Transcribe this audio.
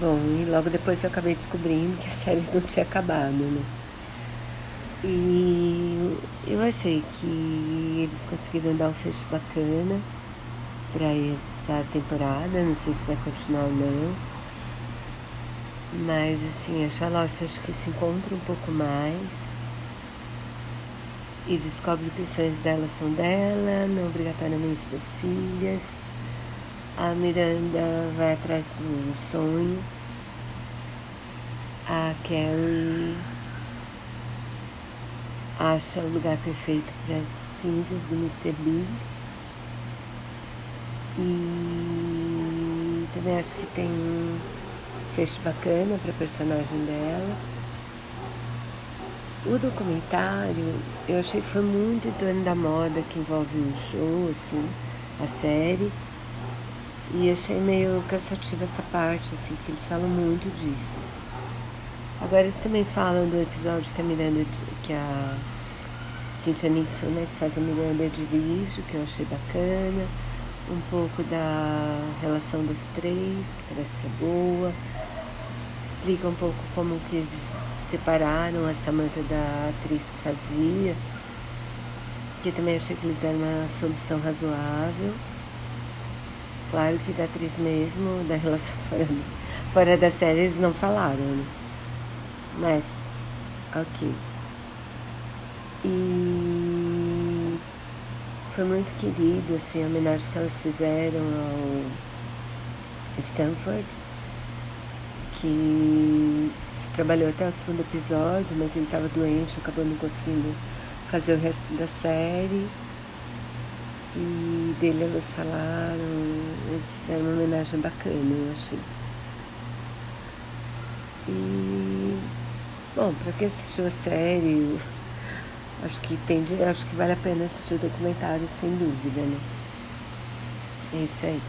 Bom, e logo depois eu acabei descobrindo que a série não tinha acabado, né? E eu achei que eles conseguiram dar um fecho bacana para essa temporada, não sei se vai continuar ou não. Mas assim, a Charlotte acho que se encontra um pouco mais e descobre que os sonhos dela são dela, não obrigatoriamente das filhas. A Miranda vai atrás do sonho. A Carrie acha o lugar perfeito para as cinzas do Mr. Big. E também acho que tem um fecho bacana para a personagem dela. O documentário eu achei que foi muito em torno da moda que envolve o show, assim, a série. E achei meio cansativa essa parte, assim, porque eles falam muito disso. Assim. Agora eles também falam do episódio que a Miranda, que a Cynthia Nixon, né, que faz a Miranda dirige, que eu achei bacana. Um pouco da relação das três, que parece que é boa. Explica um pouco como que eles separaram a Samantha da atriz que fazia. Que também achei que eles deram uma solução razoável. Claro que da atriz mesmo, da relação fora, fora da série, eles não falaram, né? Mas, ok. E foi muito querido, assim, a homenagem que elas fizeram ao Stanford, que trabalhou até o segundo episódio, mas ele estava doente, acabou não conseguindo fazer o resto da série. E dele elas falaram, fizeram uma homenagem bacana, eu achei. E bom, para quem assistiu a série, acho que tem, acho que vale a pena assistir o documentário sem dúvida, né? É isso aí.